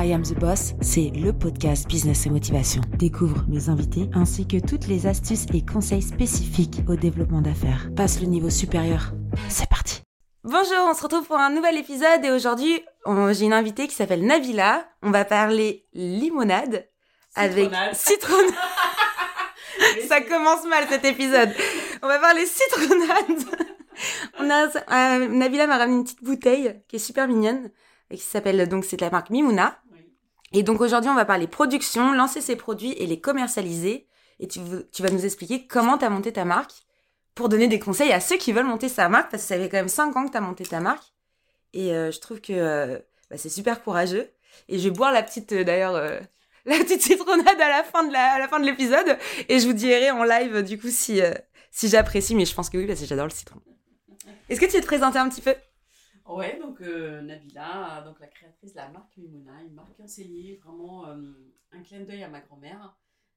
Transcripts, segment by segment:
I Am the Boss, c'est le podcast Business et Motivation. Découvre mes invités ainsi que toutes les astuces et conseils spécifiques au développement d'affaires. Passe le niveau supérieur. C'est parti. Bonjour, on se retrouve pour un nouvel épisode et aujourd'hui, j'ai une invitée qui s'appelle Navila. On va parler limonade avec citronnade. Ça commence mal cet épisode. On va parler citronnade. On a euh, Navila m'a ramené une petite bouteille qui est super mignonne et qui s'appelle donc c'est la marque Mimouna. Et donc aujourd'hui on va parler production, lancer ses produits et les commercialiser. Et tu, vas nous expliquer comment tu as monté ta marque pour donner des conseils à ceux qui veulent monter sa marque parce que ça fait quand même 5 ans que tu as monté ta marque. Et euh, je trouve que euh, bah, c'est super courageux. Et je vais boire la petite d'ailleurs la petite citronnade à la fin de la, à la fin de l'épisode et je vous dirai en live du coup si si j'apprécie mais je pense que oui parce que j'adore le citron. Est-ce que tu veux te présenter un petit peu? Ouais, donc euh, Nabila, donc la créatrice de la marque Mimouna, une marque enseignée, vraiment euh, un clin d'œil à ma grand-mère,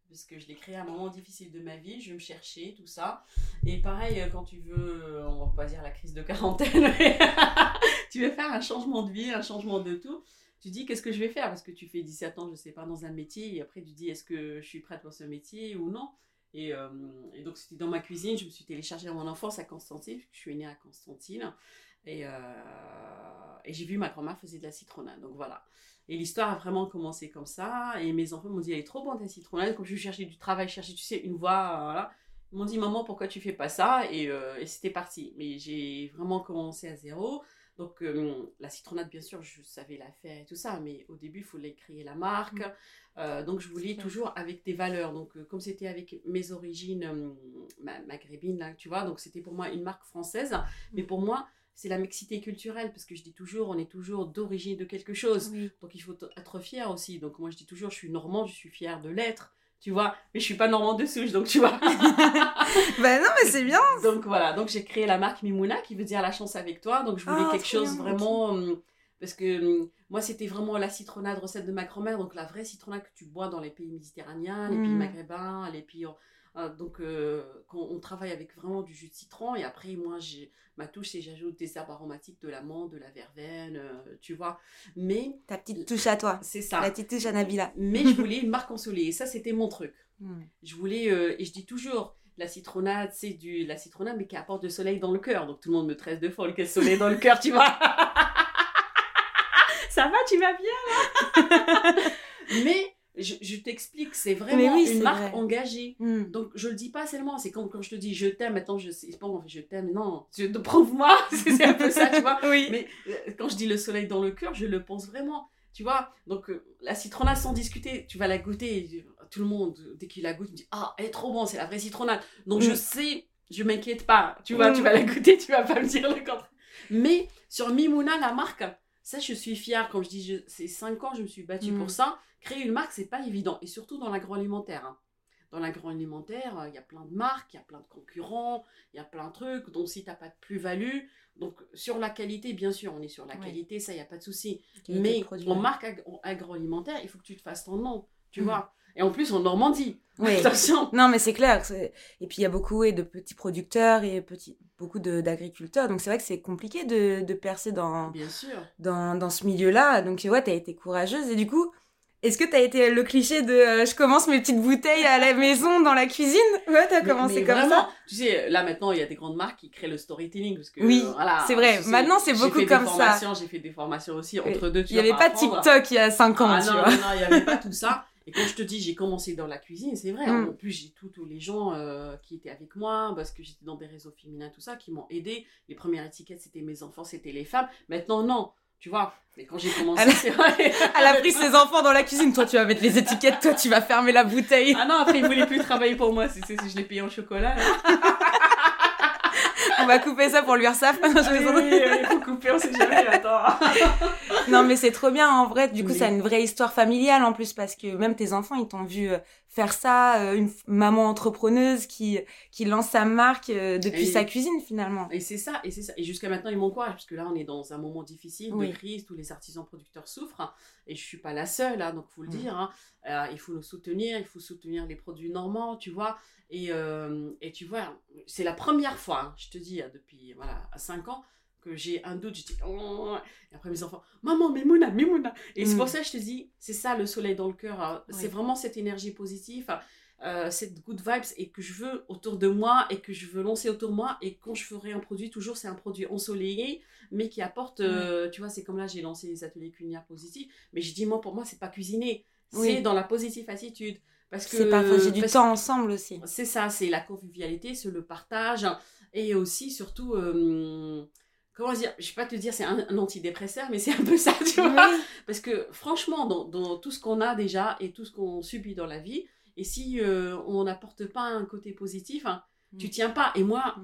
puisque je l'ai créée à un moment difficile de ma vie, je me cherchais, tout ça. Et pareil, euh, quand tu veux, on va pas dire la crise de quarantaine, tu veux faire un changement de vie, un changement de tout, tu dis qu'est-ce que je vais faire? Parce que tu fais 17 ans, je sais pas, dans un métier, et après tu dis est-ce que je suis prête pour ce métier ou non? Et, et, donc, c'était dans ma cuisine. Je me suis téléchargée à mon enfance à Constantine. Je suis née à Constantine. Et, euh, et j'ai vu ma grand-mère faisait de la citronnade. Donc voilà. Et l'histoire a vraiment commencé comme ça. Et mes enfants m'ont dit, elle est trop bonne ta citronnade. Comme je cherchais du travail, cherchais, tu sais, une voie, euh, voilà. Ils m'ont dit, maman, pourquoi tu fais pas ça? Et, euh, et c'était parti. Mais j'ai vraiment commencé à zéro. Donc la citronnade, bien sûr, je savais la faire et tout ça, mais au début, il fallait créer la marque. Mm. donc je voulais toujours avec des valeurs. Donc comme c'était avec mes origines maghrébines, là, tu vois, donc c'était pour moi une marque française. Mais pour moi, c'est la mixité culturelle, parce que je dis toujours, on est toujours d'origine de quelque chose. Donc il faut être fier aussi. Donc moi je dis toujours, je suis normand, je suis fière de l'être, tu vois. Mais je suis pas normand de souche, donc tu vois. ben non, mais c'est bien. donc voilà, donc j'ai créé la marque Mimouna, qui veut dire la chance avec toi. Donc je voulais ah, quelque chose vraiment... Hum, parce que hum, moi, c'était vraiment la citronnade recette de ma grand-mère, donc la vraie citronnade que tu bois dans les pays méditerranéens, les pays hmm. maghrébins, les pays donc, euh, on travaille avec vraiment du jus de citron. Et après, moi, ma touche, c'est j'ajoute des herbes aromatiques, de l'amande, de la verveine, euh, tu vois. Mais. Ta petite touche à toi. C'est ça. La petite touche à Nabila. Mais je voulais une marque ensoleillée. Et ça, c'était mon truc. Hmm. Je voulais. et je dis toujours. La citronnade, c'est du la citronnade, mais qui apporte du soleil dans le cœur. Donc tout le monde me traite de folle, quel soleil dans le cœur, tu vois. ça va, tu vas bien là? Mais je, t'explique, c'est vraiment une marque engagée. Hmm. Donc, je le dis pas seulement, c'est comme quand je te dis je t'aime, maintenant je sais pas, je t'aime, non, prouve-moi, c'est un peu ça, tu vois. oui. Mais euh, quand je dis le soleil dans le cœur, je le pense vraiment, tu vois. Donc, euh, la citronnade, sans discuter, tu vas la goûter, tout le monde, dès qu'il la goûte, me dit Ah, elle est trop bonne, c'est la vraie citronnade. Donc, je hmm. sais, je m'inquiète pas, tu vois, tu hmm. vas la goûter, tu vas pas me dire le contraire. Mais sur Mimouna, la marque, ça, je suis fière. Quand je dis, c'est 5 ans, je me suis battue pour ça créer une marque, c'est pas évident. Et surtout dans l'agroalimentaire. Hein. Dans l'agroalimentaire, euh, il y a plein de marques, il y a plein de concurrents, il y a plein de trucs. Donc, si tu n'as pas de plus-value, donc sur la qualité, bien sûr, on est sur la qualité, ça, il n'y a pas de souci. Mais en marque agroalimentaire, il faut que tu te fasses ton nom, tu mm. vois. Et en plus, en Normandie. Oui. Attention. Non, mais c'est clair. Et puis, il y a beaucoup de petits producteurs et petit, beaucoup d'agriculteurs. Donc, c'est vrai que c'est compliqué de, de, percer dans, Bien sûr. dans, dans ce milieu-là. Donc, ouais, tu as été courageuse. Et du coup, est-ce que t'as été le cliché de euh, je commence mes petites bouteilles à la maison dans la cuisine? Ouais, t'as commencé comme ça? Tu sais, là maintenant il y a des grandes marques qui créent le storytelling parce que oui, voilà, c'est vrai. maintenant c'est beaucoup comme ça. J'ai fait des formations aussi entre deux. Il y avait pas TikTok il y a 5 ans. Ah, non, non, non, il y avait pas tout ça. Et quand je te dis j'ai commencé dans la cuisine, c'est vrai. Mm. En plus j'ai tous les gens euh, qui étaient avec moi parce que j'étais dans des réseaux féminins tout ça qui m'ont aidé. Les premières étiquettes c'était mes enfants, c'était les femmes. Maintenant non tu vois, mais quand j'ai commencé, c'est vrai. Elle a pris ses enfants dans la cuisine. Toi, tu vas mettre les étiquettes. Toi, tu vas fermer la bouteille. Ah non, après, il voulait plus travailler pour moi. Si, si, je l'ai payé en chocolat. On va couper ça pour l'URSAF. oui, il faut couper, on sait jamais, attends. non, mais c'est trop bien, en vrai. Du coup, ça a une vraie histoire familiale, en plus, parce que même tes enfants, ils t'ont vu euh, faire ça, euh, une maman entrepreneuse qui, qui lance sa marque euh, depuis sa cuisine, finalement. Et c'est ça, et c'est ça. Et jusqu'à maintenant, ils m'encouragent, parce que là, on est dans un moment difficile, de crise, tous les artisans producteurs souffrent, et je suis pas la seule, hein, donc faut le mm. dire. Hein. il faut nous soutenir, il faut soutenir les produits normands, tu vois. Et, et tu vois, c'est la première fois, hein, je te dis, depuis voilà, 5 ans, que j'ai un doute, je dis oh. et après mes enfants, maman, Mimouna, Mimouna. Et c'est pour mm. ça que je te dis, c'est ça le soleil dans le cœur. Hein. C'est vraiment cette énergie positive. Euh, cette good vibes et que je veux autour de moi et que je veux lancer autour de moi et quand je ferai un produit toujours c'est un produit ensoleillé mais qui apporte euh, tu vois c'est comme là j'ai lancé les ateliers culinaires positifs mais je dis moi pour moi c'est pas cuisiner c'est dans la positive attitude parce que c'est partager du temps ensemble aussi c'est ça c'est la convivialité c'est le partage et aussi surtout euh, comment dire, je vais pas te dire c'est un, antidépresseur, mais c'est un peu ça, tu vois. Parce que franchement, dans, dans tout ce qu'on a déjà et tout ce qu'on subit dans la vie, et si euh, on n'apporte pas un côté positif, hein, tu mm. tiens pas. Et moi,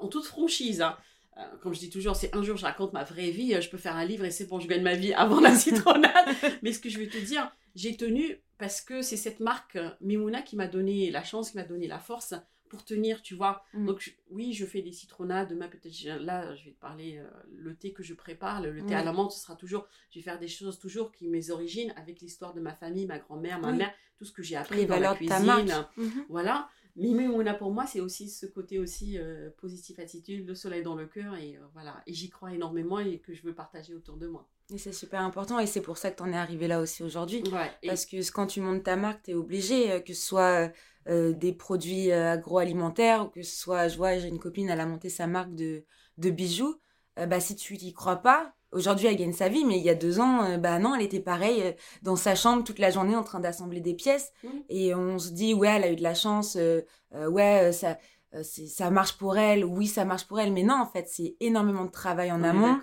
en toute franchise, hein, euh, comme je dis toujours, c'est un jour je raconte ma vraie vie, euh, je peux faire un livre et c'est bon, je gagne ma vie avant la citronnade. Mais ce que je veux te dire, j'ai tenu parce que c'est cette marque Mimouna qui m'a donné la chance, qui m'a donné la force pour tenir, tu vois. Mm. Donc oui, je fais des citronnades. Demain, peut-être, là, je vais te parler le thé que je prépare. Le, thé à la menthe, ce sera toujours, je vais faire des choses toujours qui mes origines, avec l'histoire de ma famille, ma grand-mère, ma mère tout ce que j'ai appris dans la cuisine. Mhm. Voilà. Mais Mimouna pour moi, c'est aussi ce côté aussi euh, positif attitude, le soleil dans le cœur et euh, voilà. Et j'y crois énormément et que je veux partager autour de moi. Et c'est super important et c'est pour ça que tu en es arrivé là aussi aujourd'hui. Parce que quand tu montes ta marque, tu es obligé, euh, que ce soit des produits agroalimentaires ou que ce soit, je vois, j'ai une copine, elle a monté sa marque de, de bijoux. bah, si tu n'y crois pas, Aujourd'hui, elle gagne sa vie, mais il y a deux ans, euh, bah non, elle était pareille euh, dans sa chambre toute la journée en train d'assembler des pièces. Mmh. Et on se dit, ouais, elle a eu de la chance, euh, ouais, ça, ça marche pour elle, oui, ça marche pour elle. Mais non, en fait, c'est énormément de travail en amont.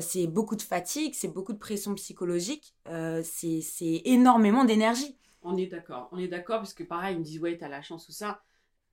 c'est beaucoup de fatigue, c'est beaucoup de pression psychologique, c'est énormément d'énergie. On est d'accord, on est d'accord, parce que pareil, ils me disent, ouais, t'as la chance ou ça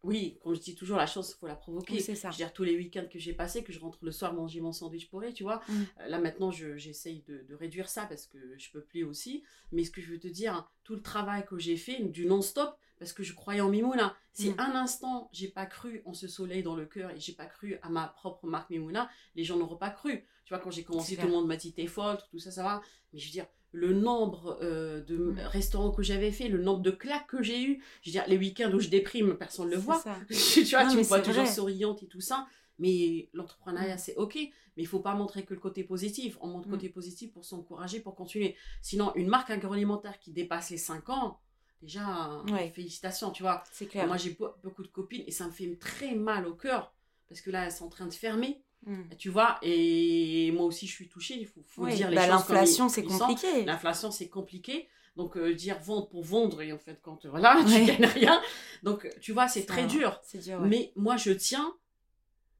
oui, comme je dis toujours, la chance, il faut la provoquer. c'est ça. Je veux dire, tous les week-ends que j'ai passés, que je rentre le soir manger mon sandwich pourri, tu vois. Mm. Euh, là, maintenant, j'essaye de, réduire ça parce que je peux plus aussi. Mais ce que je veux te dire, tout le travail que j'ai fait, du non-stop, parce que je croyais en Mimouna. Si mm. un instant, j'ai pas cru en ce soleil dans le cœur et j'ai pas cru à ma propre marque Mimouna, les gens n'auraient pas cru. Tu vois, quand j'ai commencé, tout le monde m'a dit t'es folle, tout ça, ça va. Mais je veux dire, le nombre euh, de mm. restaurants que j'avais fait, le nombre de claques que j'ai eu. Je veux dire, les week-ends où je déprime, personne ne le voit. tu vois, tu me vois toujours souriante et tout ça. Mais l'entrepreneuriat, mm. c'est OK. Mais il faut pas montrer que le côté positif. On montre le mm. côté positif pour s'encourager, pour continuer. Sinon, une marque agroalimentaire qui dépasse les 5 ans, déjà, félicitations, tu vois. C'est clair. Moi, j'ai beaucoup de copines et ça me fait très mal au cœur. Parce que là, elles sont en train de fermer. Hmm. Tu vois, et moi aussi je suis touchée, il faut, dire les bah, choses. L'inflation c'est compliqué. L'inflation c'est compliqué. Donc euh, dire vendre pour vendre et en fait quand voilà, tu gagnes rien. Donc tu vois, c'est très dur. dur Mais moi je tiens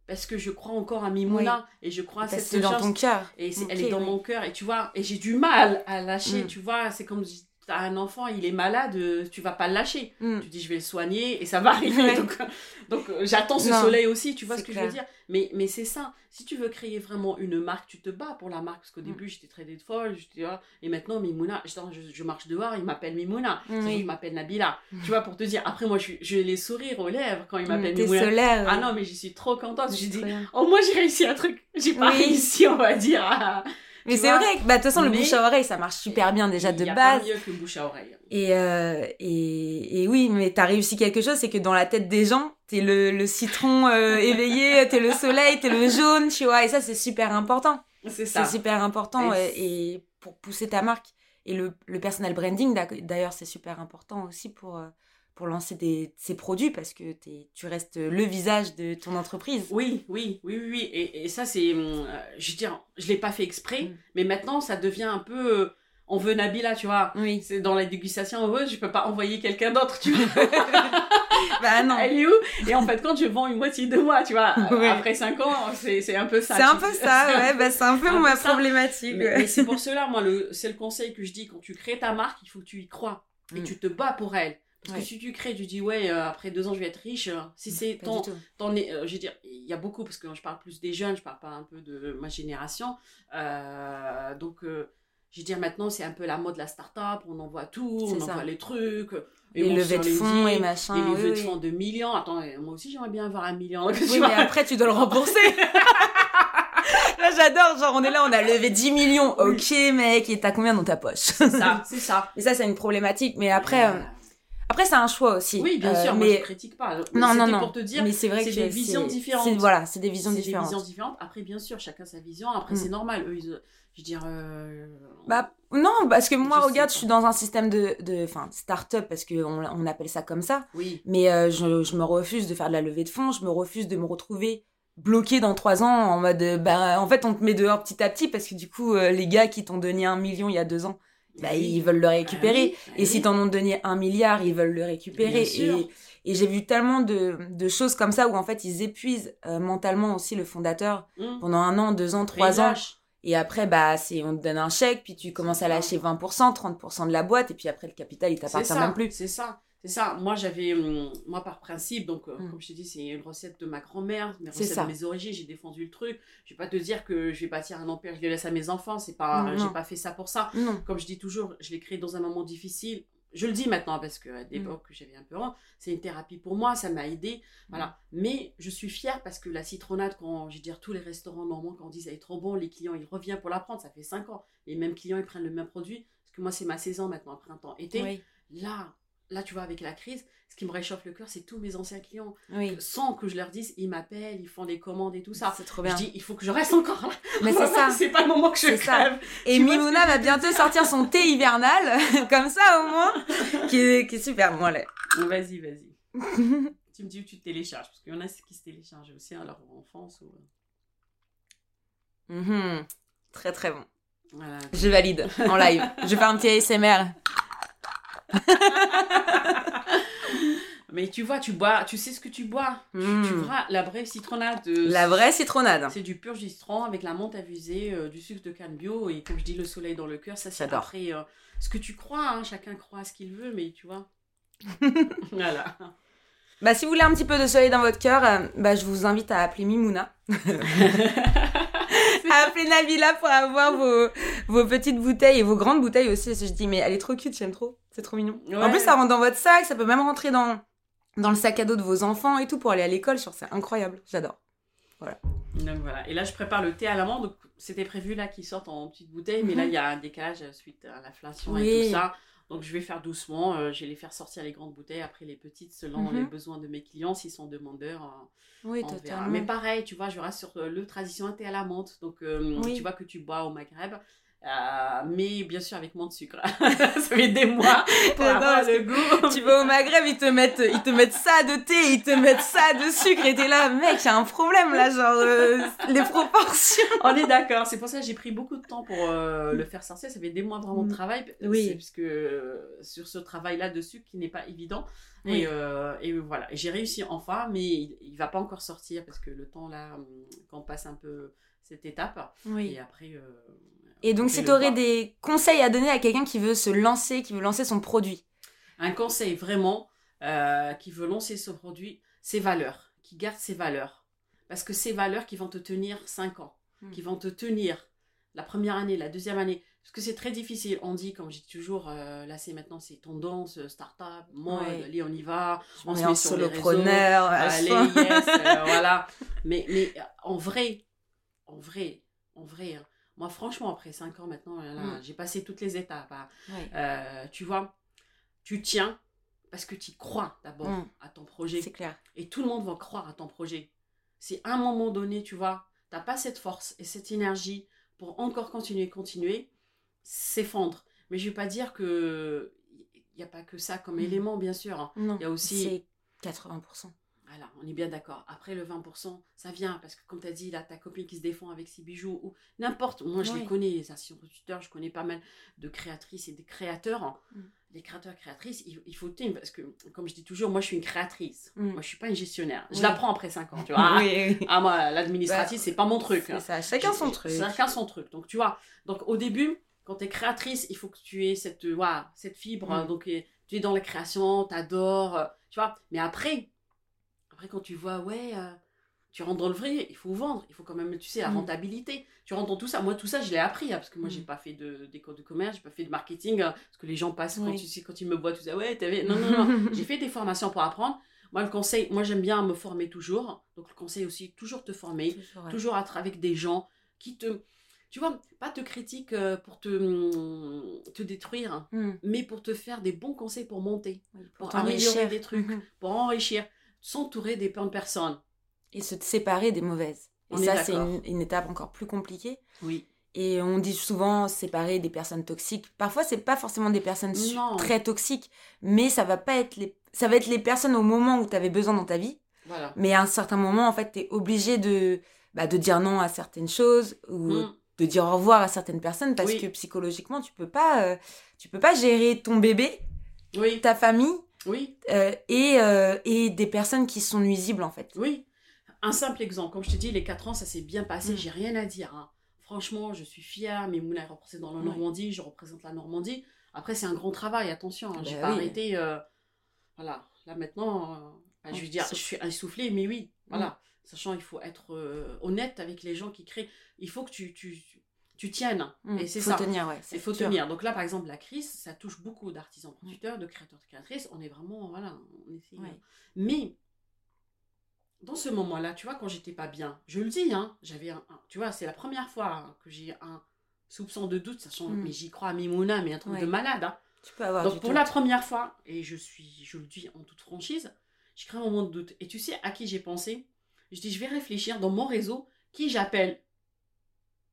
parce que je crois encore à Mimouna et je crois à cette c'est dans ton cœur. Et elle est dans mon cœur et tu vois, et j'ai du mal à lâcher, hmm. tu vois, c'est comme t'as un enfant, il est malade, euh, tu vas pas le lâcher. Hmm. Tu dis, je vais le soigner et ça va arriver. Donc, donc euh, j'attends ce soleil aussi, tu vois ce que je veux dire. Mais, mais c'est ça. Si tu veux créer vraiment une marque, tu te bats pour la marque. Parce qu'au hmm. début, j'étais très folle. et maintenant, Mimouna, je, je, marche dehors, il m'appelle Mimouna. Il m'appelle Nabila. Tu vois, pour te dire. Après, moi, je, les sourires aux lèvres quand il m'appelle Mimouna. Ah non, mais je suis trop contente. J'ai dit, oh, moi, j'ai réussi un truc. J'ai pas réussi, on va dire. Mais c'est vrai bah, de toute façon, le bouche à oreille, ça marche super bien déjà de base. mieux que le bouche à oreille. Et, euh, et, et, oui, mais t'as réussi quelque chose, c'est que dans la tête des gens, t'es le, le citron euh, éveillé, t'es le soleil, t'es le jaune, tu vois. Et ça, c'est super important. C'est ça. C'est super important et, pour pousser ta marque. Et le, le personal branding, d'ailleurs, c'est super important aussi pour, euh, pour lancer des, ces produits parce que es, tu restes le visage de ton entreprise. Oui, oui, oui, oui. oui. Et, et, ça, c'est. Euh, je veux dire, je l'ai pas fait exprès, mm. mais maintenant, ça devient un peu. Euh, on veut Nabila, tu vois. Oui. C'est dans la dégustation, on veut, je peux pas envoyer quelqu'un d'autre, tu vois. bah non. Elle est où? Et en fait, quand je vends une moitié de moi, tu vois, après 5 ans, c'est un peu ça. C'est un peu ça, ouais, bah c'est un peu ma problématique. Mais, c'est pour cela, moi, c'est le conseil que je dis, quand tu crées ta marque, il faut que tu y crois. Et mm. tu te bats pour elle. Parce que si tu crées, tu dis, ouais, euh, après deux ans, je vais être riche. Euh, si c'est ton. ton euh, je veux dire, il y a beaucoup, parce que je parle plus des jeunes, je parle pas un peu de ma génération. donc, je veux dire, maintenant, c'est un peu la mode de la start-up. On envoie tout, on envoie les trucs. Et les levées de fonds et machin. Les levées de fonds de millions. Attends, moi aussi, j'aimerais bien avoir un million. Oui, mais après, tu dois le rembourser. là, j'adore. Genre, on est là, on a levé 10 millions. Ok, mec, et t'as combien dans ta poche? C'est ça, c'est ça. Et ça, c'est une problématique. Mais après. Après, c'est un choix aussi. Oui, bien sûr, mais... moi je critique pas. non, non, non. pour te dire, mais c'est vrai que des visions différentes. Voilà, c'est des visions différentes. des visions différentes. Après, bien sûr, chacun sa vision. Après, c'est mm. normal. Eux, ils... je veux dire. Euh... Bah, non, parce que moi, regarde, je suis dans un système de, de, enfin, start-up parce qu'on on appelle ça comme ça. Oui. Mais euh, je, je, me refuse de faire de la levée de fonds. Je me refuse de me retrouver bloqué dans trois ans en mode, bah, en fait, on te met dehors petit à petit parce que du coup, euh, les gars qui t'ont donné un million il y a deux ans, bah, ils veulent le récupérer. Ah et si t'en ont donné un milliard, ils veulent le récupérer. Et, et j'ai vu tellement de, de, choses comme ça où en fait ils épuisent euh, mentalement aussi le fondateur mmh. pendant un an, deux ans, trois ans. Et après, bah, c'est, on te donne un chèque, puis tu commences à lâcher 20%, 30% de la boîte, et puis après, le capital, il t'appartient même plus. C'est ça. C'est ça. Moi, j'avais, hum, moi, par principe, donc, euh, mm. comme je t'ai dit, c'est une recette de ma grand-mère, mes recettes de mes origines, j'ai défendu le truc. Je vais pas te dire que je vais bâtir un empire, je le laisse à mes enfants. C'est pas, j'ai pas fait ça pour ça. Comme je dis toujours, je l'ai créé dans un moment difficile. Je le dis maintenant parce que à l'époque, mm. j'avais un peu honte. C'est une thérapie pour moi, ça m'a aidé. Voilà. Mm. Mais je suis fière parce que la citronnade, quand, je veux dire, tous les restaurants normands, quand on dit ça est trop bon, les clients, ils reviennent pour la prendre. Ça fait 5 ans. Les mêmes clients, ils prennent le même produit. Parce que moi, c'est ma saison maintenant, printemps, été. Là, là, tu vois, avec la crise, ce qui me réchauffe le cœur, c'est tous mes anciens clients. Sans que je leur dise, ils m'appellent, ils font des commandes et tout ça. C'est trop bien. Je dis, il faut que je reste encore là. Mais c'est ça. C'est pas le moment que je crève. Et Mimouna va bientôt sortir son thé hivernal, comme ça au moins, qui est, qui est super bon. Vas-y, vas-y. tu me dis où tu te télécharges, parce qu'il y en a qui se téléchargent aussi à leur enfance. Ou... Mhm. Très très bon. Je valide en live. je vais faire un petit ASMR. Mais tu vois, tu bois, tu sais ce que tu bois. Tu, hmm. vois la vraie citronnade. la vraie citronnade. C'est du pur citron avec la menthe avisée, euh, du sucre de canne bio et comme je dis, le soleil dans le cœur. Ça, c'est après euh, ce que tu crois. Hein. chacun croit à ce qu'il veut, mais tu vois. voilà. Bah, si vous voulez un petit peu de soleil dans votre cœur, euh, bah, je vous invite à appeler Mimouna. à appeler Nabila pour avoir vos, vos petites bouteilles et vos grandes bouteilles aussi. je dis, mais elle est trop cute, j'aime trop. C'est trop mignon. En plus, ça rentre dans votre sac, ça peut même rentrer dans, dans le sac à dos de vos enfants et tout pour aller à l'école. C'est incroyable. J'adore. Voilà. Donc voilà. Et là, je prépare le thé à l'amande. C'était prévu là qu'il sorte en petite bouteille, mais là, mhm. il y a un décalage suite à l'inflation et tout ça. Donc, je vais faire doucement. Euh, je vais les faire sortir les grandes bouteilles, après les petites, selon mhm. les besoins de mes clients, s'ils sont demandeurs. Euh, oui, totalement. Mais pareil, tu vois, je reste sur euh, le traditionnel thé à la menthe. Donc, tu vois que tu bois au Maghreb. Euh, mais bien sûr avec moins de sucre. ça fait des mois pour avoir le goût. tu vas au Maghreb, ils te mettent, ils te mettent ça de thé, ils te mettent ça de sucre et t'es là, mec, il y a un problème là, genre euh, les proportions. On est d'accord. C'est pour ça que j'ai pris beaucoup de temps pour euh, le faire sortir. Ça fait des mois vraiment de mm. travail. Oui. Parce que sur ce travail-là de sucre qui n'est pas évident. Et, et, voilà. J'ai réussi enfin, mais il, il, va pas encore sortir parce que le temps là, quand on passe un peu cette étape. Oui. Et après et donc, si tu aurais des conseils à donner à quelqu'un qui veut se lancer, qui veut lancer son produit? Un conseil vraiment, euh, qui veut lancer son produit, ses valeurs, qui garde ses valeurs. Parce que ces valeurs qui vont te tenir 5 ans, hmm. qui vont te tenir la première année, la deuxième année. Parce que c'est très difficile. On dit, comme j'ai toujours, euh, là c'est maintenant, c'est tendance, euh, start-up, mode, allez, on y va, on se met sur les réseaux, allez, yes, voilà. Mais, mais en vrai, en vrai, en vrai, hein, moi, franchement, après 5 ans maintenant, mm. j'ai passé toutes les étapes. Hein. Euh, tu vois, tu tiens parce que tu crois d'abord mm. à ton projet. C'est clair. Et tout le monde va croire à ton projet. Si à un moment donné, tu vois, tu n'as pas cette force et cette énergie pour encore continuer, continuer, s'effondre. Mais je ne vais pas dire que il n'y a pas que ça comme mm. élément, bien sûr. Hein. Non, il y a aussi 80%. Voilà, on est bien d'accord. Après, le 20%, ça vient parce que, comme tu as dit, là, ta copine qui se défend avec ses bijoux ou n'importe. Moi, je les connais, les instituteurs, je connais pas mal de créatrices et de créateurs. Mm. Les créateurs, créatrices, il, faut tenir parce que, comme je dis toujours, moi, je suis une créatrice. Mm. Moi, je suis pas une gestionnaire. Je l'apprends après 5 ans, tu vois. ah, moi, l'administratif, c'est pas mon truc. Hein. ça, chacun son truc. Chacun son truc. Donc, tu vois, donc au début, quand tu es créatrice, il faut que tu aies cette, voilà, cette fibre. Mm. donc, tu es dans la création, tu adores, tu vois. Mais après, après, quand tu vois, ouais, euh, tu rentres dans le vrai, il faut vendre, il faut quand même, tu sais, la mm. rentabilité. Tu rentres dans tout ça. Moi, tout ça, je l'ai appris, hein, parce que moi, j'ai mm. pas fait d'école de, de commerce, j'ai pas fait de marketing, hein, parce que les gens passent quand, tu quand ils me voient, tout ça, ouais, t'avais. Non, non, non. j'ai fait des formations pour apprendre. Moi, le conseil, moi, j'aime bien me former toujours. Donc, le conseil aussi, toujours te former, toujours, être avec des gens qui te tu vois, pas te critique euh, pour te, hum, te détruire, Mm. mais pour te faire des bons conseils pour monter, pour améliorer des trucs, Mhm. pour enrichir, s'entourer des bonnes personnes. Et se séparer des mauvaises. Et On ça, c'est une, une étape encore plus compliquée. Oui. Et on dit souvent séparer des personnes toxiques. Parfois, c'est pas forcément des personnes Non. très toxiques, mais ça va pas être les, ça va être les personnes au moment où tu avais besoin dans ta vie. Voilà. Mais à un certain moment, en fait, tu es obligé de, bah, de dire non à certaines choses ou Mm. de dire au revoir à certaines personnes parce Oui. que psychologiquement, tu peux pas, euh, tu peux pas gérer ton bébé, Oui, ta famille oui, euh, et, euh, et des personnes qui sont nuisibles, en fait. oui. Un simple exemple, comme je te dis, les 4 ans, ça s'est bien passé, Mm. j'ai rien à dire. hein. Franchement, je suis fière, mes moulins représente dans la. Normandie, je représente la Normandie. Après, c'est un grand travail, attention, hein, j'ai Bah pas oui. arrêté. euh, Voilà, là maintenant, bah, je veux dire, je suis essoufflée, mais oui, voilà. Sachant, il faut être honnête avec les gens qui créent. Il faut que tu, tu, tu tiennes. Mm. Et c'est faut ça. tenir, ouais. Il faut tenir. Donc là, par exemple, la crise, ça touche beaucoup d'artisans producteurs, de créateurs, de créatrices. On est vraiment, voilà, on essaie. Ouais. Mais dans ce moment-là, tu vois, quand j'étais pas bien, je le dis, hein, j'avais un, un- tu vois, c'est la première fois hein, que j'ai un soupçon de doute, sachant, Mm. mais j'y crois à Mimouna, mais un truc Ouais. de malade. hein. Tu peux avoir Donc pour doute. la première fois, et je suis, je le dis en toute franchise, j'ai créé un moment de doute. Et tu sais à qui j'ai pensé? Je dis, je vais réfléchir dans mon réseau qui j'appelle.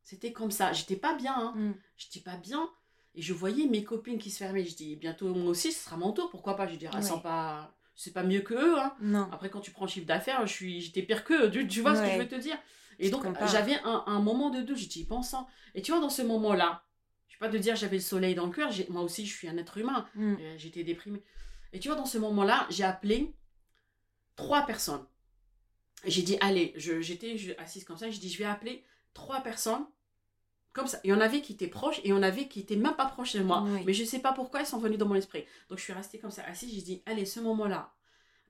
C'était comme ça. J'étais pas bien. Hein. Mm. J'étais pas bien. Et je voyais mes copines qui se fermaient. Je dis, bientôt moi aussi, ce sera mon tour. Pourquoi pas? Je dis, ah, Ouais. sans pas... c'est pas mieux que eux. Hein. Non. Après, quand tu prends le chiffre d'affaires, je suis... j'étais pire qu'eux. Tu, tu vois ce que je veux te dire? Et donc, j'avais un, un moment de doute. J'étais pensant. Et tu vois, dans ce moment-là, je vais pas te dire j'avais le soleil dans le cœur. Moi aussi, je suis un être humain. Mm. Euh, J'étais déprimée. Et tu vois, dans ce moment-là, j'ai appelé trois personnes. J'ai dit, allez, je- j'étais assise comme ça, j'ai dit, je vais appeler trois personnes. Comme ça. Il y en avait qui étaient proches et il y en avait qui étaient même pas proches de moi. Oui. Mais je sais pas pourquoi ils sont venus dans mon esprit. Donc je suis restée comme ça, assise, j'ai dit, allez, ce moment-là,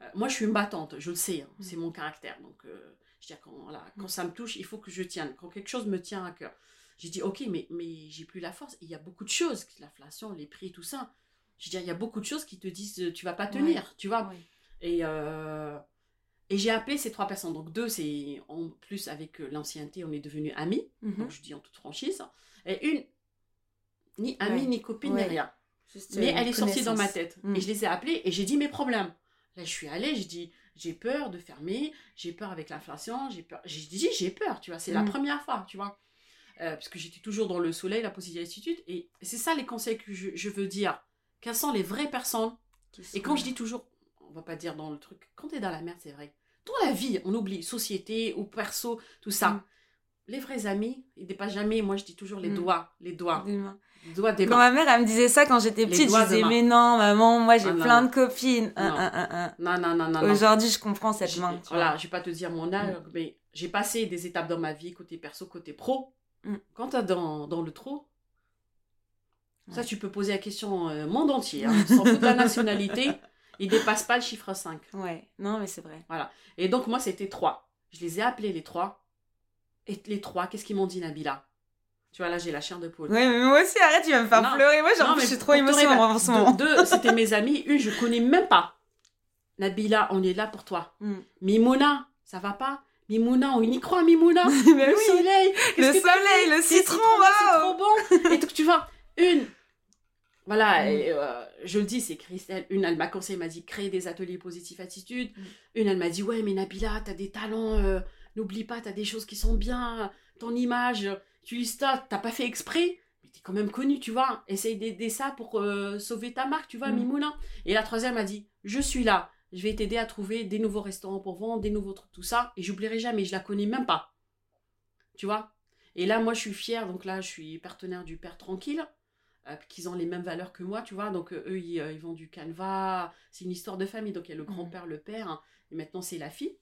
euh, moi je suis une battante, je le sais, hein, Mm. c'est mon caractère. Donc euh, je dis, quand, voilà, quand ça me touche, il faut que je tienne. Quand quelque chose me tient à cœur. J'ai dit, ok, mais, mais j'ai plus la force. Il y a beaucoup de choses, l'inflation, les prix, tout ça. Je dis, il y a beaucoup de choses qui te disent, euh, tu vas pas tenir, tu vois. Et, euh, et j'ai appelé ces trois personnes. Donc deux, c'est en plus avec euh, l'ancienneté, on est devenus amis. Mhm. Donc je dis en toute franchise. Et une, ni amie, Ouais. ni copine, Ouais. ni rien. Juste, Mais euh, elle est sortie dans ma tête. Mm. Et je les ai appelés et j'ai dit mes problèmes. Là, je suis allée, j'ai dit, j'ai peur de fermer, j'ai peur avec l'inflation, j'ai peur. J'ai dit, j'ai peur, tu vois, c'est la Mm. première fois, tu vois. Euh, parce que j'étais toujours dans le soleil, la positivité. Et c'est ça les conseils que je, je veux dire. Quelles sont les vraies personnes? Qui et quand je dis toujours, on va pas dire dans le truc, quand t'es dans la merde, c'est vrai. Dans la vie, on oublie, société ou perso, tout ça. Mm. Les vrais amis, ils dépassent jamais, moi je dis toujours les Mm. doigts, les doigts, Des mains. les doigts des Quand ma mère, elle me disait ça quand j'étais petite, je disais, mais non, maman, moi j'ai Ah, plein non. de copines. Non. Non, non, non. Aujourd'hui, je comprends cette main. Voilà, je vais pas te dire mon âge, mais j'ai passé des étapes dans ma vie, côté perso, côté pro. Mm. Quand t'es dans, dans le trop, ça tu peux poser la question euh, monde entier, hein, sans foutre de la nationalité, il dépasse pas le chiffre 5. Ouais, non, mais c'est vrai. Et donc, moi, c'était trois. Je les ai appelés, les trois. Et les trois, qu'est-ce qu'ils m'ont dit, Nabila? Tu vois, là, j'ai la chair de poule. Ouais, mais moi aussi, arrête, tu vas me faire Non. pleurer. Moi, genre, je suis trop révéler- en ce moment. Deux, c'était mes amis. Une, je connais même pas. Nabila, on est là pour toi. Mm. Mimouna, ça va pas? Mimouna, on y croit, Mimouna? Mais Le oui, soleil le soleil, le citron, C'est waouh. trop bon Et donc, tu vois, une... Voilà, Mm. et, euh, je le dis, c'est Christelle. Une, elle m'a conseillé, elle m'a dit créer des ateliers positifs attitude. Mm. Une, elle m'a dit ouais, mais Nabila, t'as des talents, euh, n'oublie pas, t'as des choses qui sont bien, ton image, tu lis ça, t'as pas fait exprès, mais t'es quand même connu, tu vois. Essaye d'aider ça pour euh, sauver ta marque, tu vois, Mm. Mimouna. Et la troisième m'a dit je suis là, je vais t'aider à trouver des nouveaux restaurants pour vendre, des nouveaux trucs, tout ça. Et j'oublierai jamais, je la connais même pas. Tu vois? Et là, moi, je suis fière, donc là, je suis partenaire du Père Tranquille euh, qu'ils ont les mêmes valeurs que moi, tu vois. Donc, euh, eux, ils, euh, ils vendent du canevas. C'est une histoire de famille. Donc, il y a le grand-père, le père, hein, et maintenant, c'est la fille.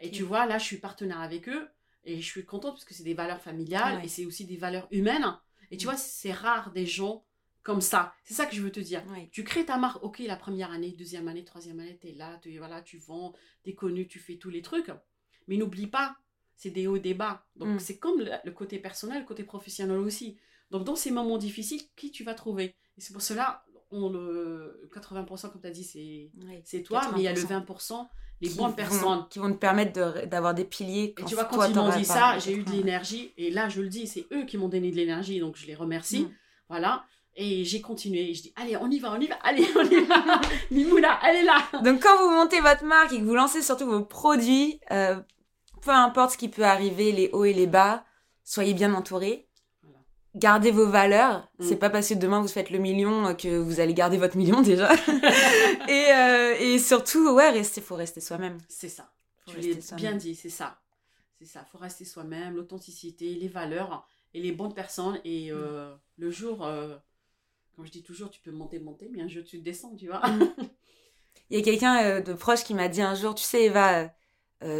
Et tu vois, là, je suis partenaire avec eux. Et je suis contente parce que c'est des valeurs familiales Ouais. et c'est aussi des valeurs humaines. Et tu Mm. vois, c'est rare des gens comme ça. C'est ça que je veux te dire. Tu crées ta marque, ok, la première année, deuxième année, troisième année, tu es là, tu, voilà, tu vends, t'es connu, tu fais tous les trucs. Mais n'oublie pas, c'est des hauts et des bas. Donc Mm. c'est comme le, le côté personnel, le côté professionnel aussi. Donc dans ces moments difficiles, qui tu vas trouver? Et c'est pour cela, on le 80% comme tu as dit c'est toi mais il y a le 20% les bonnes personnes qui vont te permettre d'avoir des piliers et tu vois quand ils m'ont dit ça j'ai eu de l'énergie et là je le dis c'est eux qui m'ont donné de l'énergie donc je les remercie mm. voilà et j'ai continué. Je dis, allez, on y va, on y va, allez, on y va. Mimouna, elle est là. Donc, quand vous montez votre marque et que vous lancez surtout vos produits, euh, peu importe ce qui peut arriver, les hauts et les bas, soyez bien entourés. Gardez vos valeurs. Mm. C'est pas parce que demain vous faites le million que vous allez garder votre million déjà. et, euh, et surtout, ouais, restez, faut rester soi-même. C'est ça. tu l'as bien dit, c'est ça. C'est ça. Faut rester soi-même, l'authenticité, les valeurs et les bonnes personnes. Et euh, le jour, euh, comme je dis toujours, tu peux monter, monter, mais un jour tu descends, tu vois. Mm. Il y a quelqu'un de proche qui m'a dit un jour, tu sais, Eva,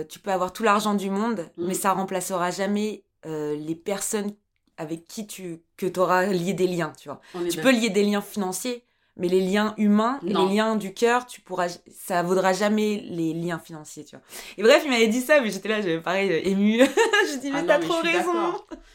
tu peux avoir tout l'argent du monde, mm. mais ça remplacera jamais les personnes avec qui tu que auras lié des liens, tu vois. Tu peux lier des liens financiers, mais les liens humains, les liens du cœur, tu pourras, ça vaudra jamais les liens financiers, tu vois. Et bref, il m'avait dit ça, mais j'étais là, j'avais pareil, émue. je dis, mais ah t'as trop raison.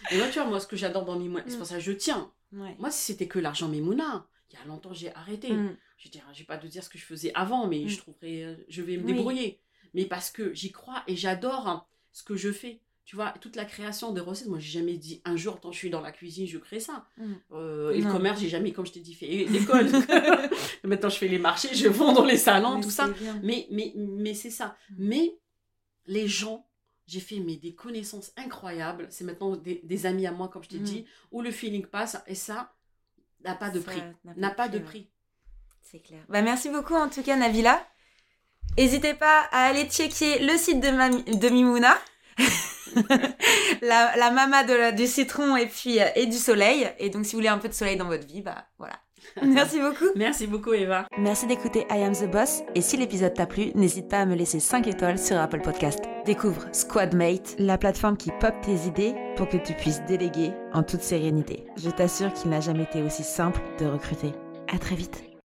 Et moi, tu vois, moi, ce que j'adore dans Mimouna, c'est pour ça que je tiens. Moi, si c'était que l'argent Mimouna, il y a longtemps, j'ai arrêté. Mm. Je dirais, j'ai pas de dire ce que je faisais avant, mais mm. je trouverais, euh, je vais me débrouiller. Mais parce que j'y crois et j'adore hein, ce que je fais tu vois, toute la création de recettes, moi, j'ai jamais dit un jour, quand je suis dans la cuisine, je crée ça. Mm. Euh, et le commerce, j'ai jamais, comme je t'ai dit, fait l'école. Maintenant, je fais les marchés, je vends dans les salons, tout ça. Mais, mais, mais c'est ça. Mm. Mais les gens, j'ai fait mais, des connaissances incroyables. C'est maintenant des, amis à moi, comme je t'ai mm. dit, où le feeling passe. Et ça n'a pas de prix. N'a pas, de prix. C'est clair. Bah, merci beaucoup, en tout cas, Navila. N'hésitez pas à aller checker le site de, de Mimouna. la, la mama de du citron et puis euh, et du soleil. Et donc, si vous voulez un peu de soleil dans votre vie, bah voilà. Merci beaucoup. Merci beaucoup, Eva. Merci d'écouter I Am the Boss. Et si l'épisode t'a plu, n'hésite pas à me laisser 5 étoiles sur Apple Podcast. Découvre Squadmate, la plateforme qui pop tes idées pour que tu puisses déléguer en toute sérénité. Je t'assure qu'il n'a jamais été aussi simple de recruter. À très vite.